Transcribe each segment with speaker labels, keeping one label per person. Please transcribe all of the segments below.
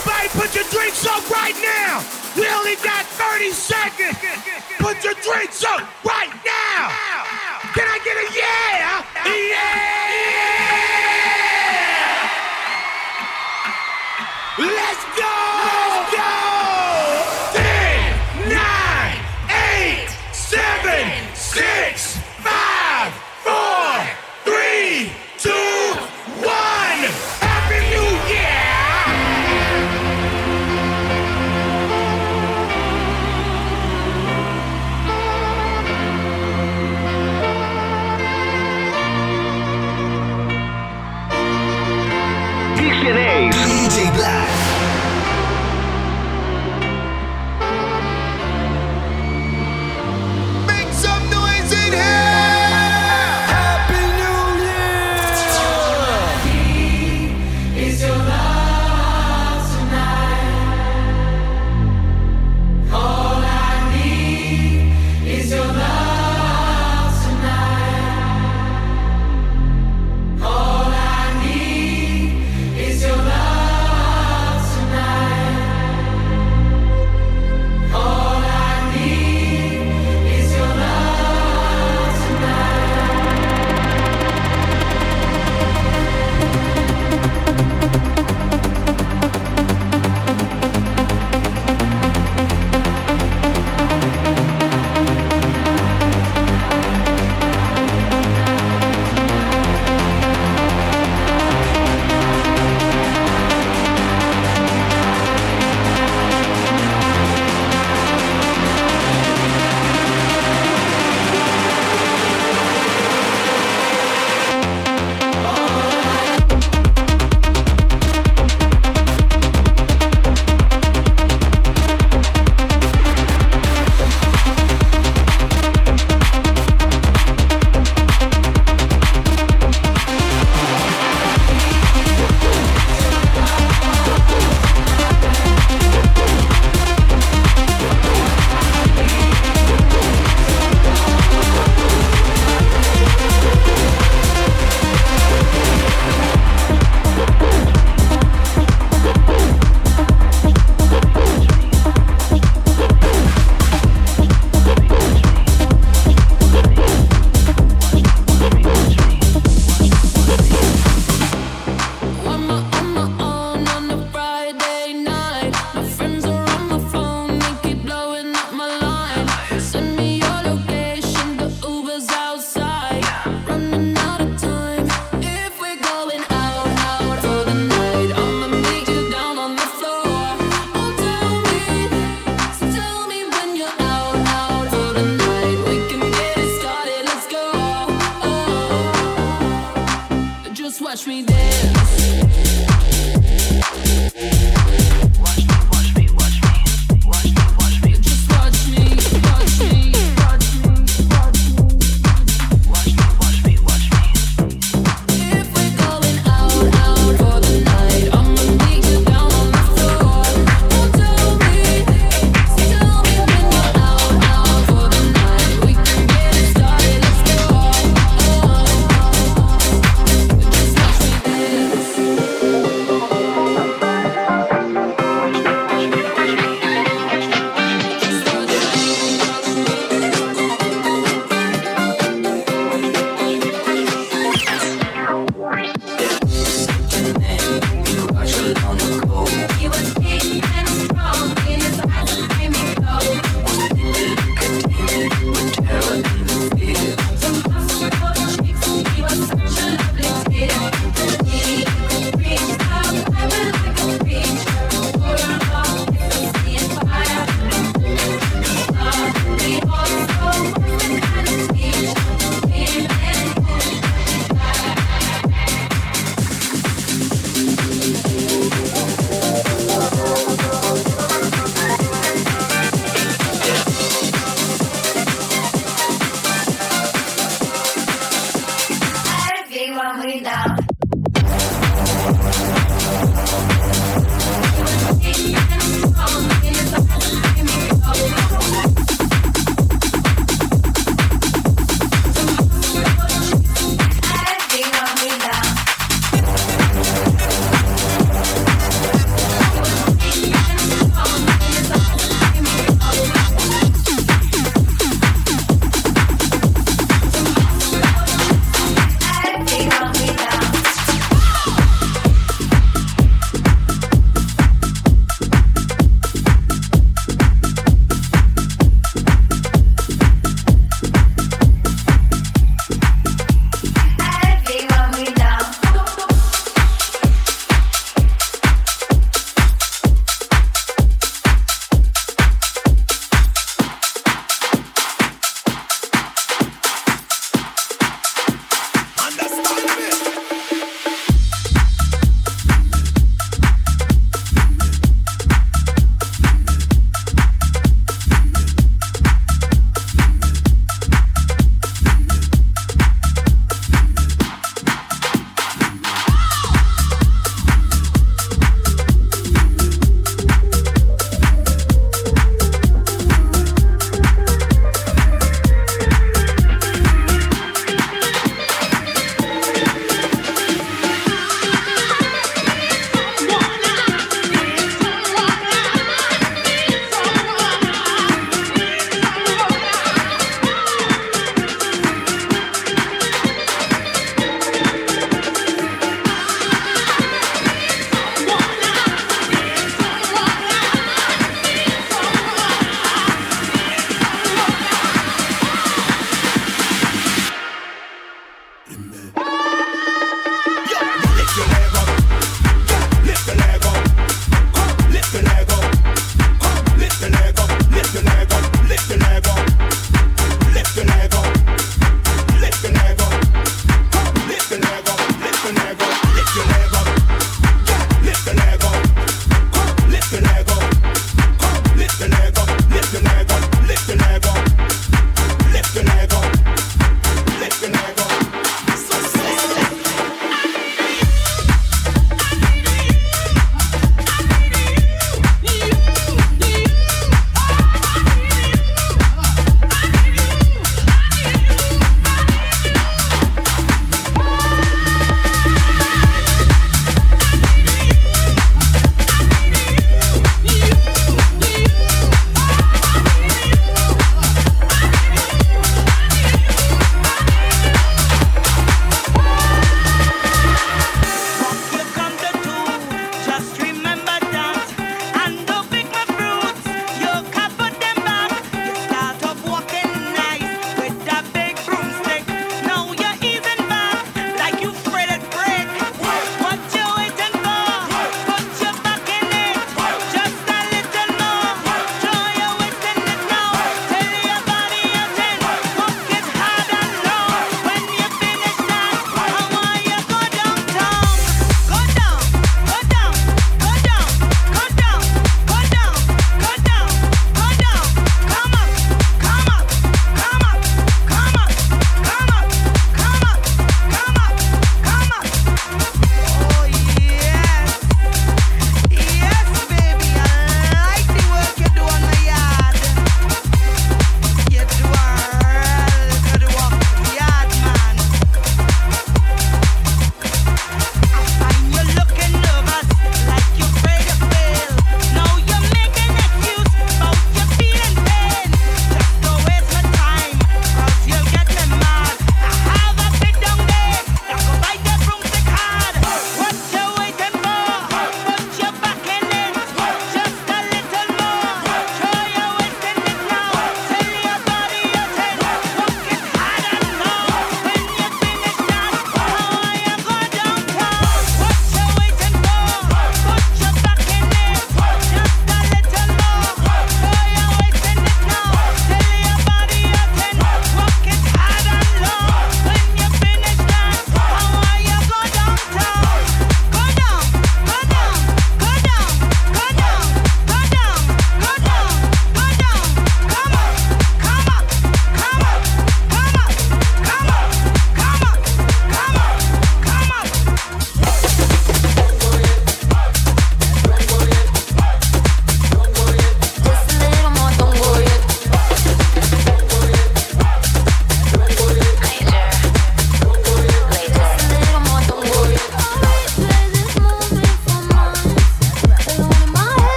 Speaker 1: Everybody put your drinks up right now. We only got 30 seconds. Put your drinks up right now. Can I get a yeah? Yeah! Let's go!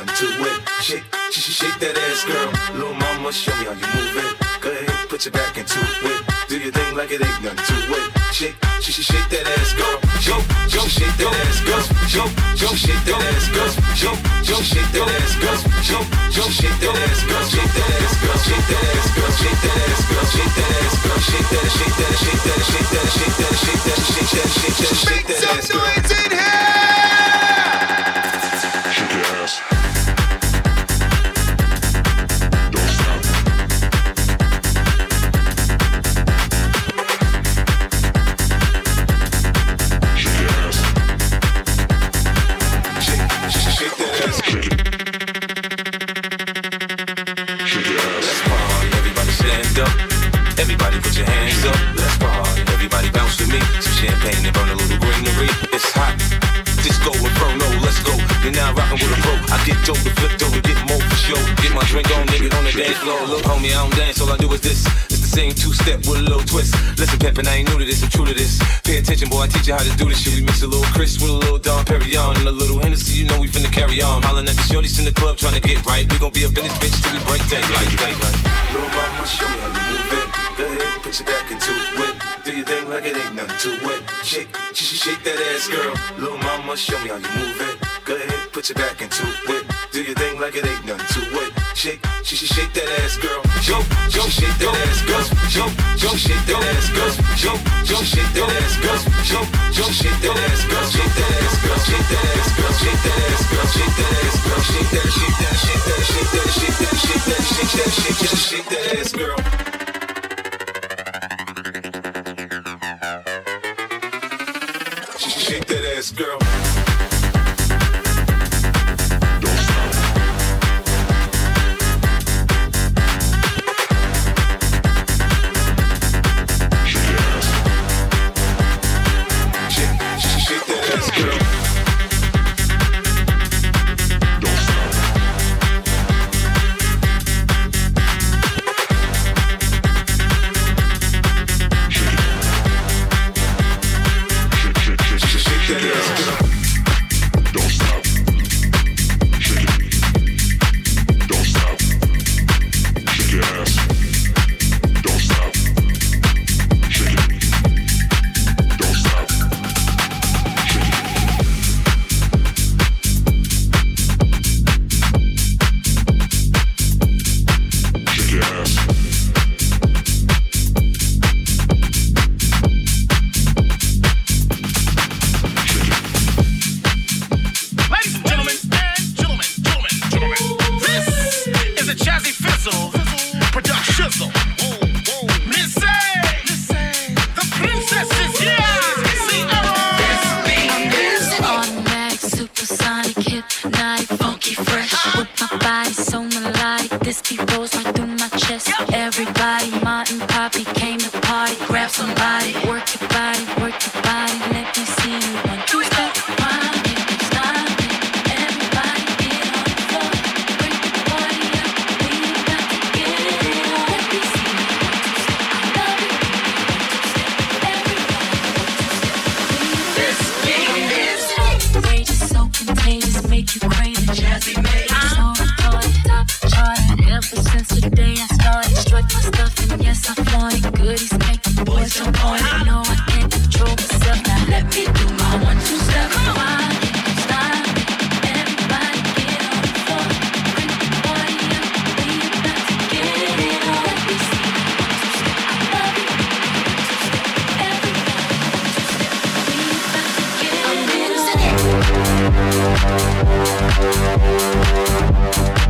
Speaker 2: Like it ain't nothing to it. Shake, shake, shake that ass, girl. Little mama, show me how you move it. Go ahead, put your back into it. Do your thing like it ain't nothing to it. Shake, shake, shake that ass, girl. Yo, yo, shake that ass, girl. Yo, yo, shake that ass, girl. Yo, yo, shake that ass, girl. Yo, yo, shake that ass, girl. Shake that ass, girl. Shake that ass, girl. Shake that ass, girl. Shake that ass, girl. Shake that, shake that, shake that, shake that, shake that, shake that, shake that, shake that, shake that ass, girl.
Speaker 3: Make some noise in here!
Speaker 2: Floor. Look, homie, I don't dance, all I do is this. It's the same two step with a little twist. Listen, Pimpin', I ain't new to this, I'm true to this. Pay attention, boy, I teach you how to do this shit. We mix a little Chris with a little Dom Perignon and a little Hennessy. You know we finna carry on. Hollin' at the shorties in the club trying to get right. We gon' be up in this bitch till we break daylight. daylight. Little mama, show me how you move it. Go ahead, put your back into it. Do your thing like it ain't nothing to it. Shake, shake, shake that ass, girl. Little mama, show me how you move it. Go ahead, put your back into it. Do your thing like it ain't nothing to it. Shake, shake, shake shake that ass, girl. Yo, yo, shake that ass, girl. Yo, yo, shake that ass, girl. Shake that ass, girl. Shake that ass, girl. Shake that ass, girl. Shake that. Shake that. Shake that, shake that, shake that, shake that, shake that, shake that, shake that. Shake that ass, girl.
Speaker 4: Thank you.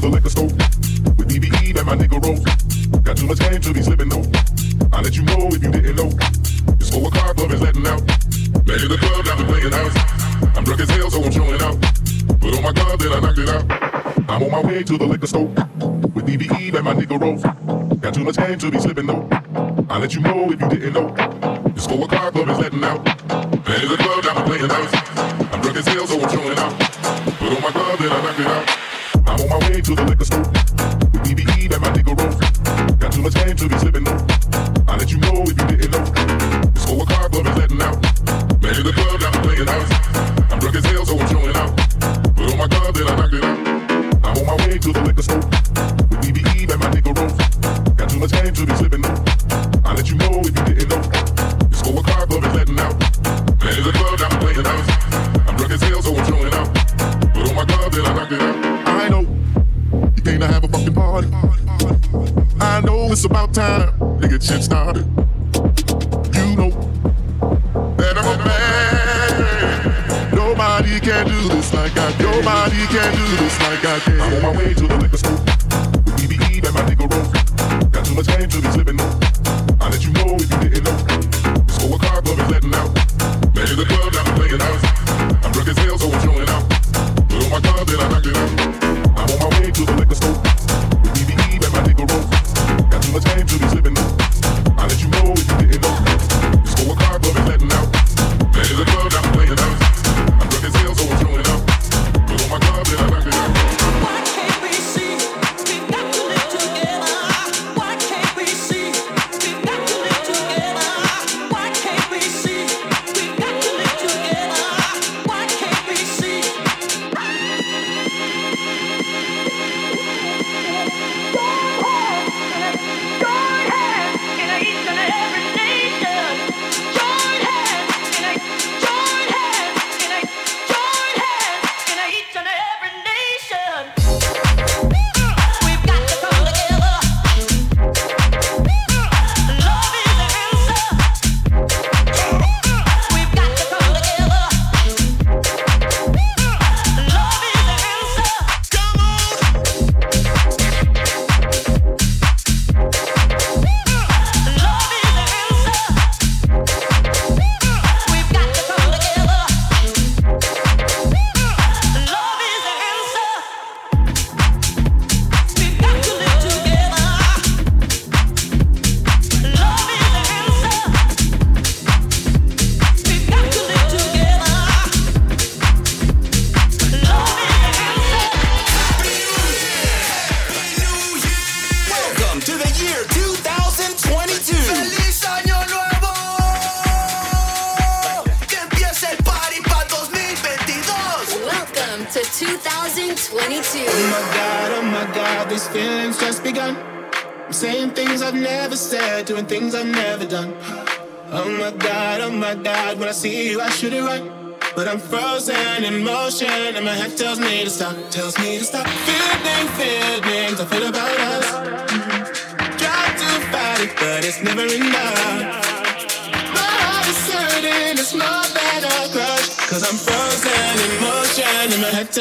Speaker 5: to the liquor store with BBE and my nigga roll. Got too much game to be slipping though. I let you know if you didn't know. The scorecard club is letting out. Man in the club, now we playing house. I'm drunk as hell, so I'm showing out. Put on my glove, then I knocked it out. I'm on my way to the liquor store with BBE and my nigga roll. Got too much game to be slipping though. I let you know if you didn't know.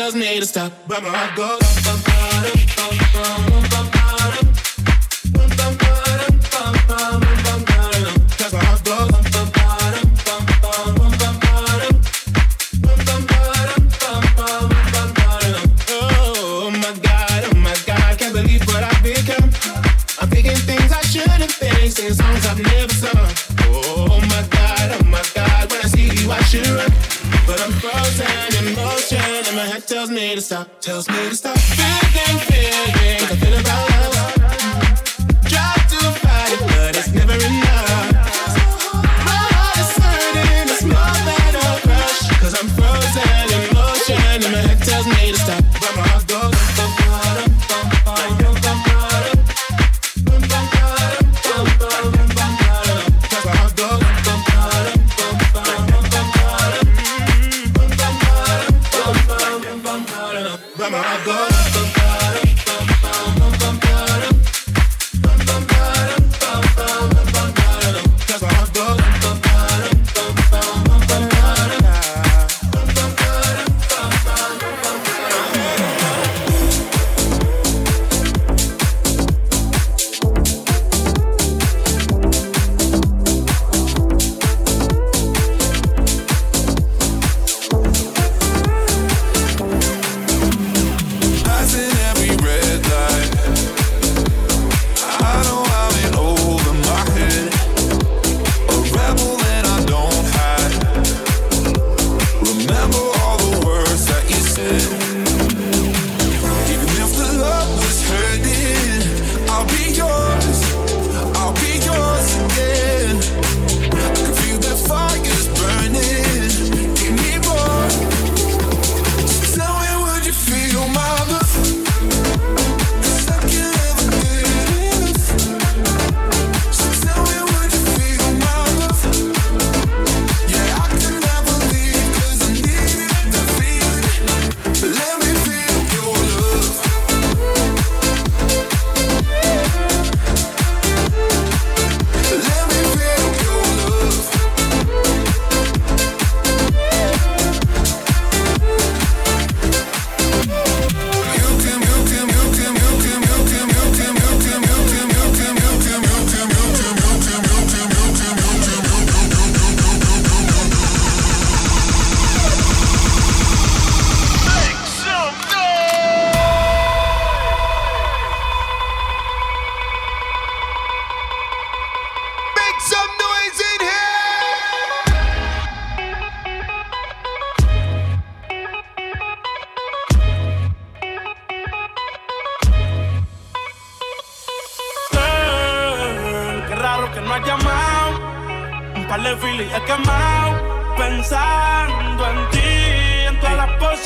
Speaker 6: Tells me to stop. But my heart goes. bum, bum,
Speaker 7: he quemado pensando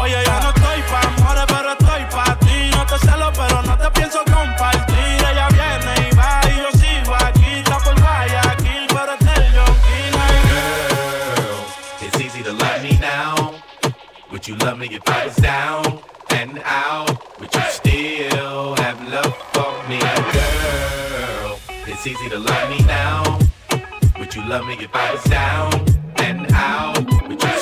Speaker 7: Oye, yo no estoy pa' amores, pero estoy pa' ti. No te celo, pero no te pienso compartir. Ella viene y va y yo sigo aquí. Está por Guayaquil, pero es del Yonquina.
Speaker 8: Girl, it's easy to love me now. Would you love me if I was down and out? Would you still have love for me? Girl, it's easy to love me now. Would you love me if I was down and out? Would you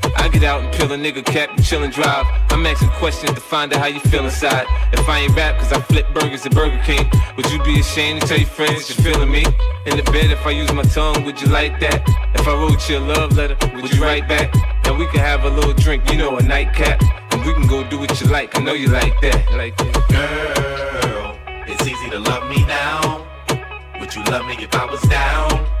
Speaker 8: I get out and peel a nigga cap and chill and drive. I'm asking questions to find out how you feel inside. If I ain't rap, cause I flip burgers at Burger King, would you be ashamed to tell your friends you're feeling me? In the bed, if I use my tongue, would you like that? If I wrote you a love letter, would you write back? And we can have a little drink, you know, a nightcap. And we can go do what you like, I know you like that. Like that.
Speaker 9: Girl, it's easy to love me now. Would you love me if I was down?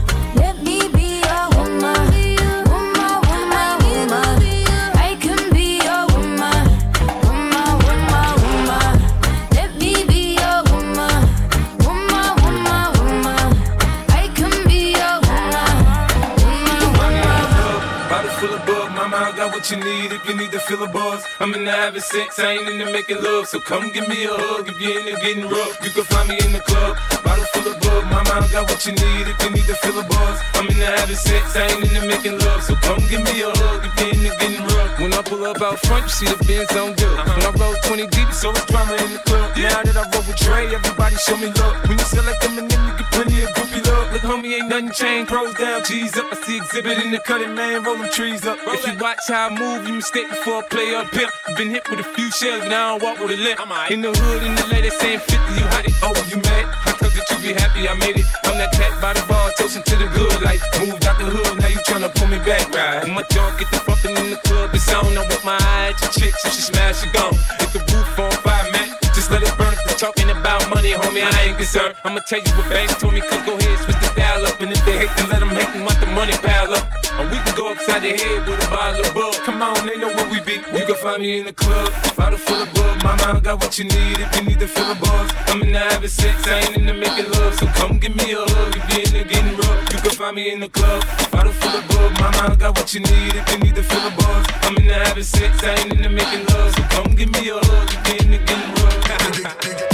Speaker 8: feel a buzz. I'm in the having sex, I ain't in the making love, so come give me a hug if you're in the getting rough. You can find me in the club. Bottle full of bug, mama, I got what you need if you need to feel a buzz. I'm in the having sex, I ain't in the making love, so come give me a hug if you're in the getting rough. When I pull up out front, you see the Benz on good. Uh-huh. When I roll 20 deep, so it's drama in the club. Now that I roll with Dre, everybody show me love. When you like them and then you get plenty of love. Look, homie, ain't nothing changed. Pros down, G's up. I see exhibit in the cutting, man, rolling trees up. If you watch how I move, you mistake before I play up pimp. Been hit with a few shells, but I don't walk with a limp. In the hood, in the lady saying 50, you hot it. Oh, you mad? I thought that you be happy, I made it. I'm that cat by the bar, toasting to the good life. Moved out the hood, now you tryna pull me back, right? When my junk get the bumping in the club, it's on. I'm with my eye at your chicks, if she smash, she gone. Hit the roof on fire, man. Just let it burn. Talking about money, homie, I ain't concerned. I'ma tell you what banks told me, cause go ahead, switch the dial up. And if they hate, then let them hate them, let the money pile up. And we can go upside the head with a bottle of bug. Come on, they know where we be. You can find me in the club, bottle full of bug. Mama, I got what you need if you need to fill a buzz. I'm in the having sex, I ain't in the making love. So come give me a hug if you're in the getting rough. You can find me in the club, bottle full of bug. Mama, I got what you need if you need to fill a buzz. I'm in the having sex, I ain't in the making love. So come give me a hug if you're in the getting rough.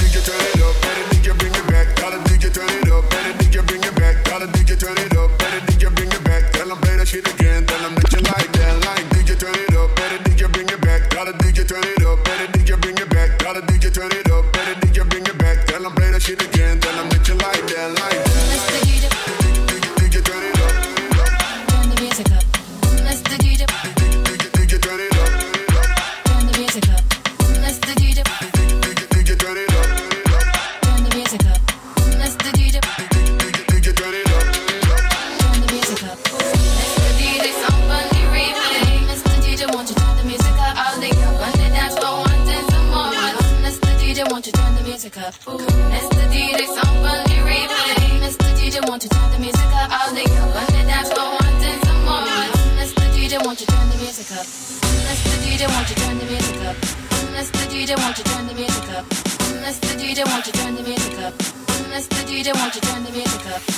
Speaker 5: DJ,
Speaker 10: won't you turn the music up? Mr. DJ, won't you turn the music up? Mr. DJ, won't you turn the music up?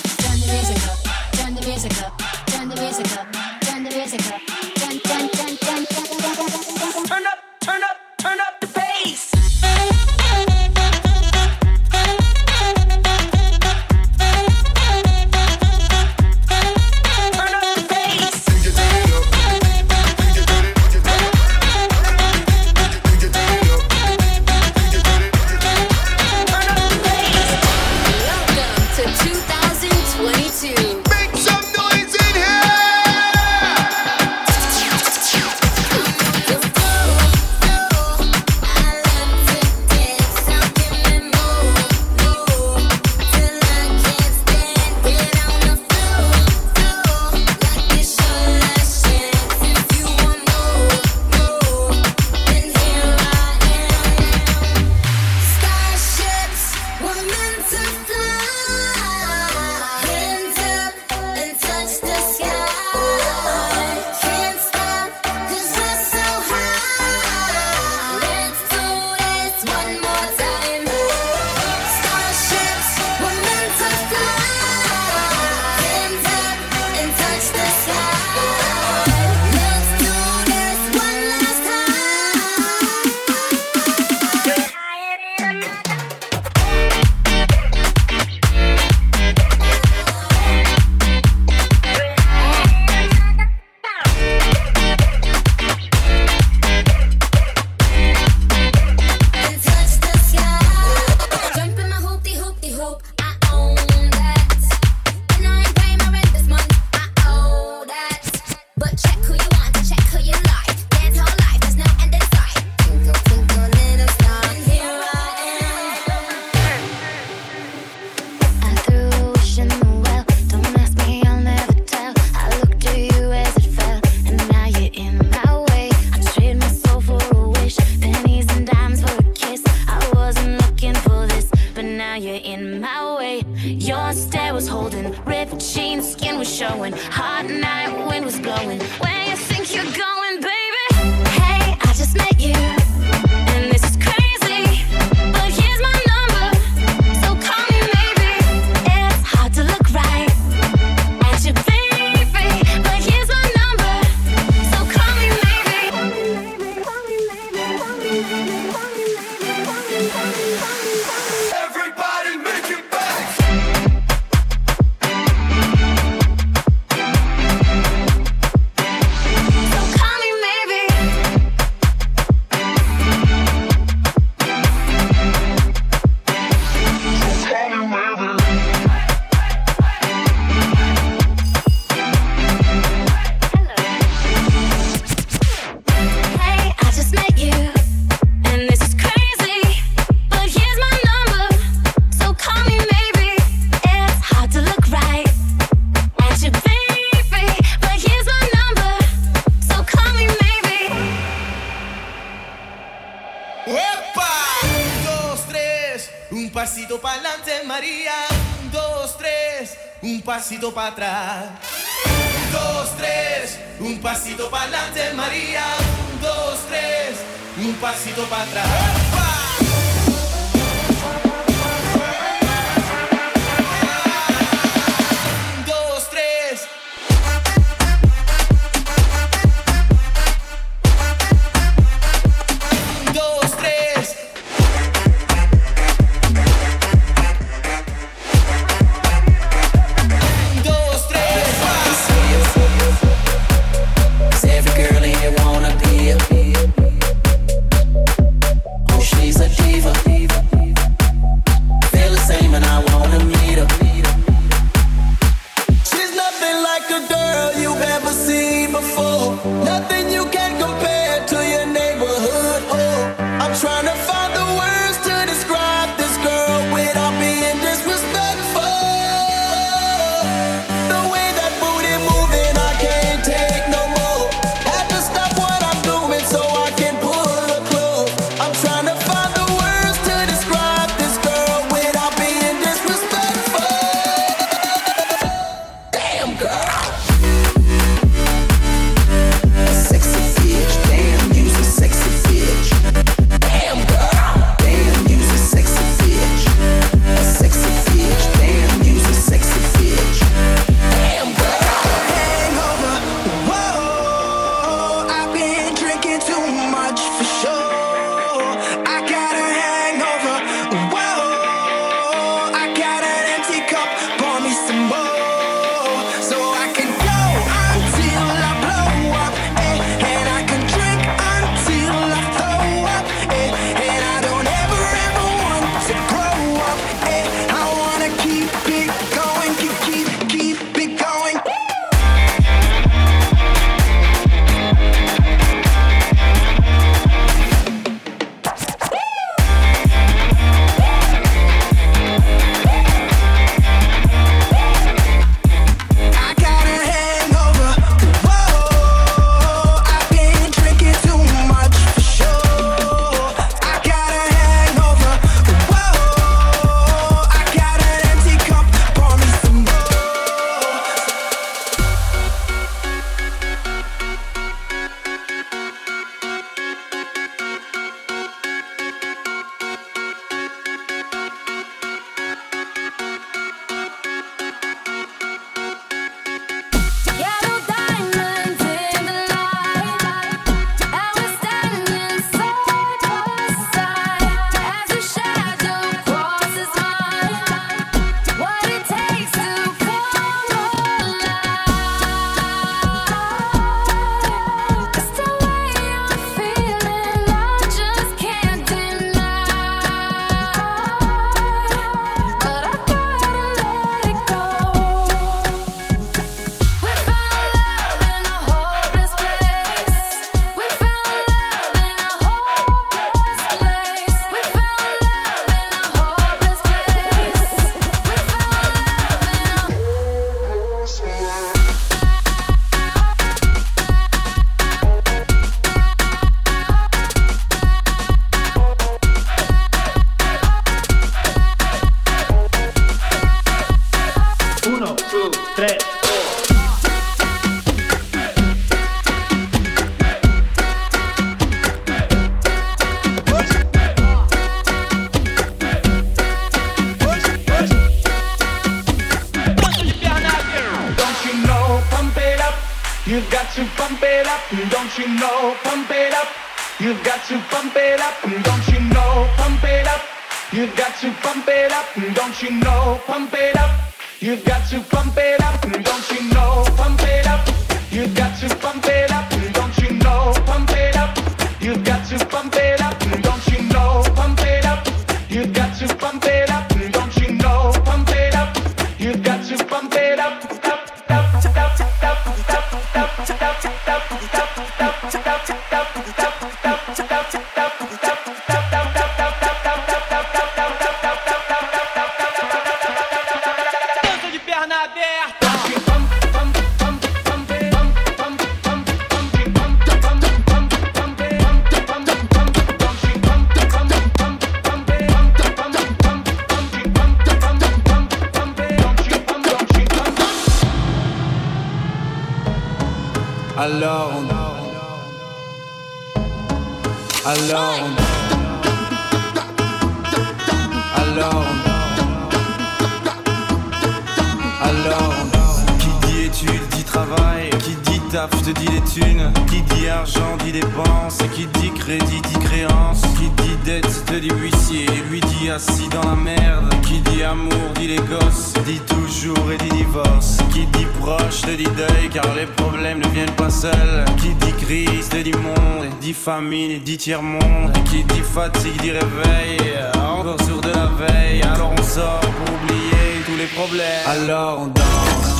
Speaker 11: c'est d'immonde, dit famine dit tiers-monde. Qui dit fatigue, dit réveil, encore sur de la veille. Alors on sort pour oublier tous les problèmes. Alors on danse.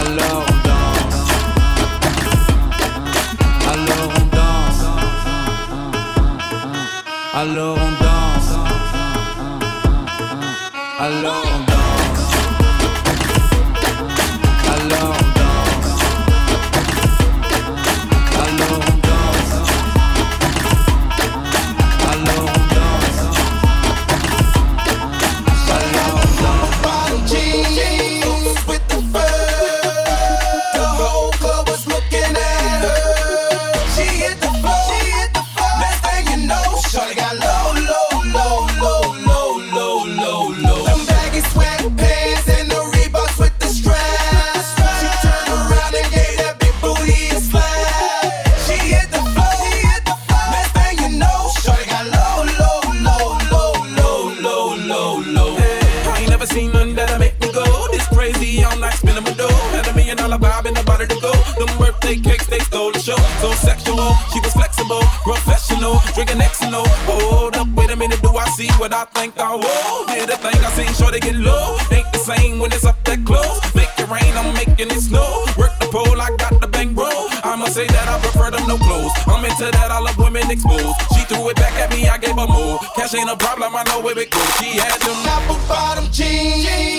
Speaker 11: Alors on danse. Alors on danse. Alors on danse. Alors on danse. Alors
Speaker 12: what I think I will. Did the thing I seen, sure they get low. Ain't the same when it's up that close. Make it rain, I'm making it snow. Work the pole, I got the bankroll. I'ma say that I prefer them no clothes. I'm into that, I love women exposed. She threw it back at me, I gave her more. Cash ain't a problem, I know where it goes. She had them
Speaker 13: apple bottom jeans.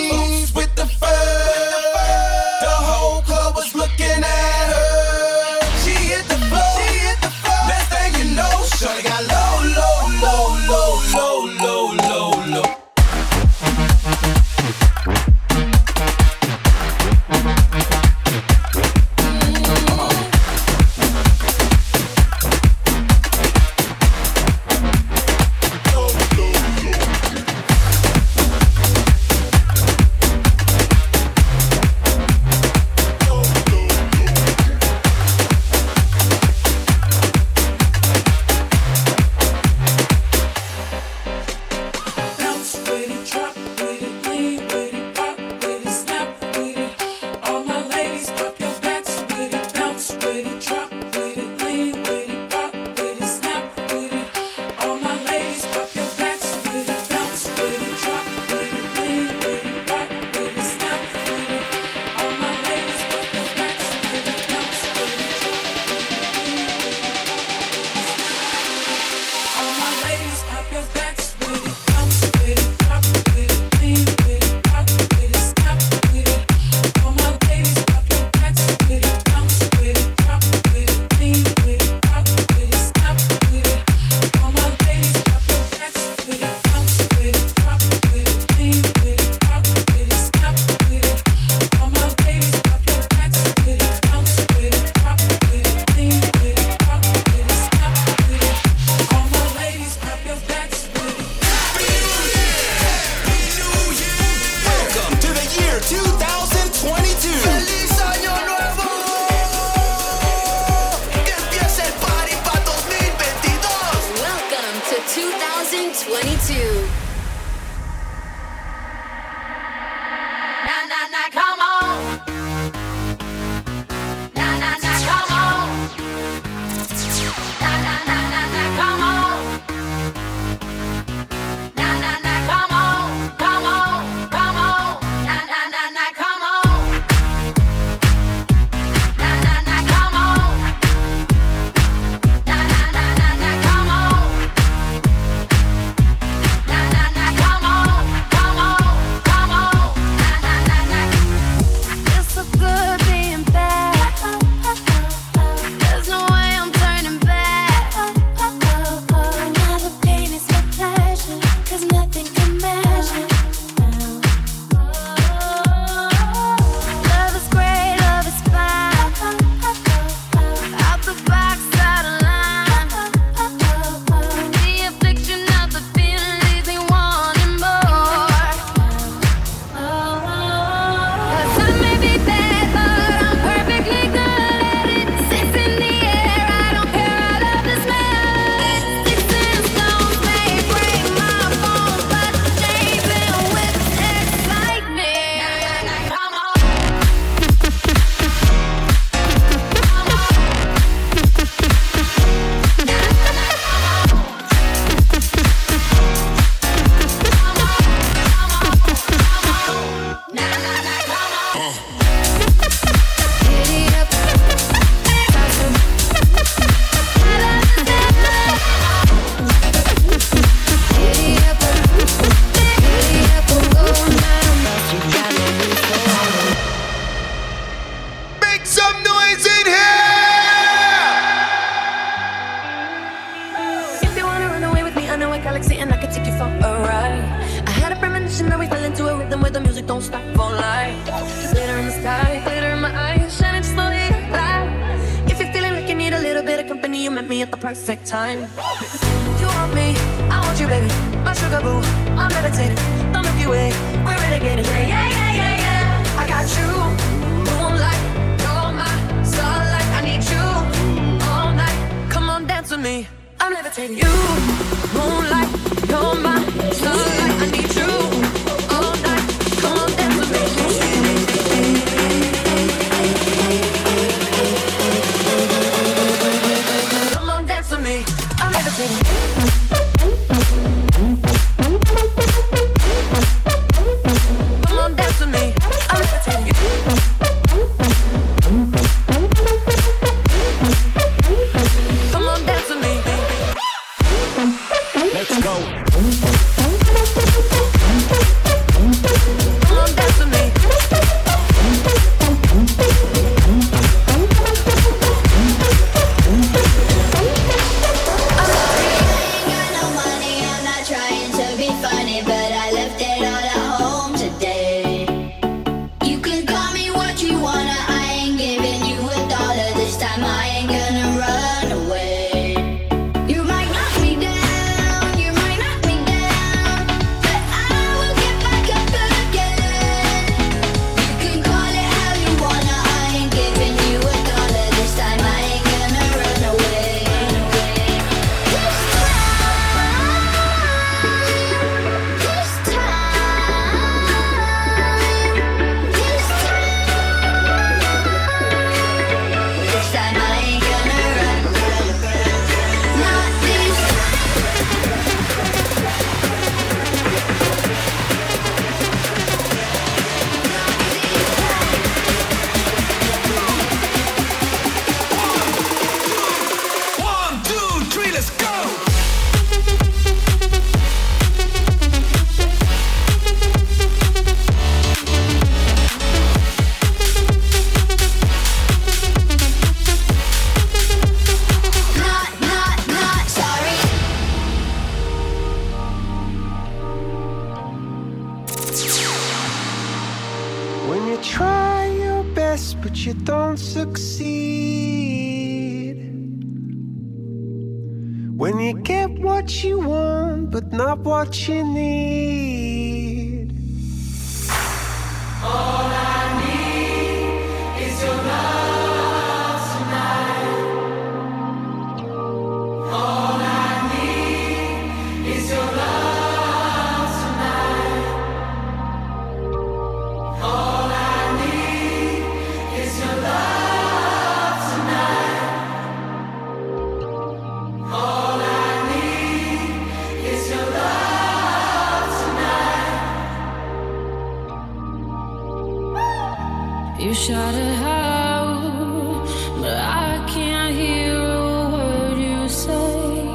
Speaker 13: You
Speaker 10: shouted out, but I can't hear a word you say.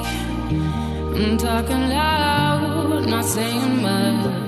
Speaker 10: I'm talking loud, not saying much.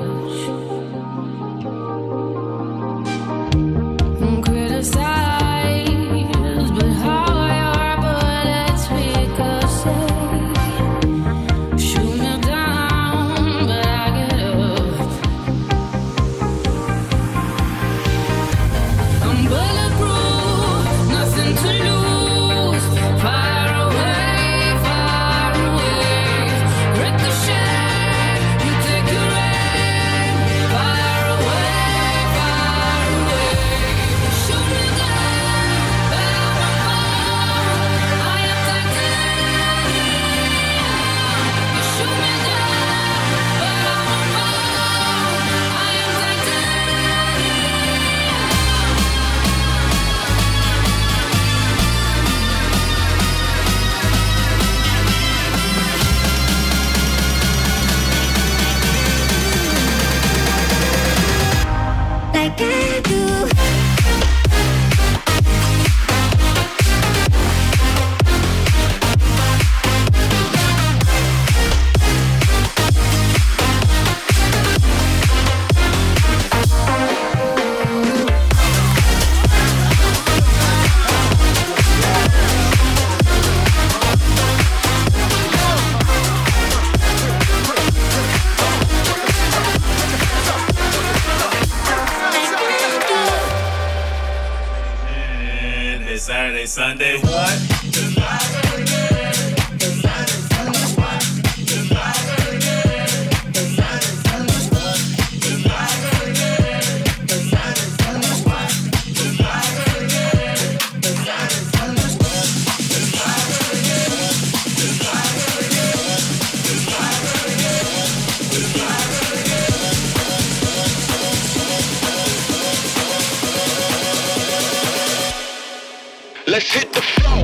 Speaker 11: Let's hit the floor.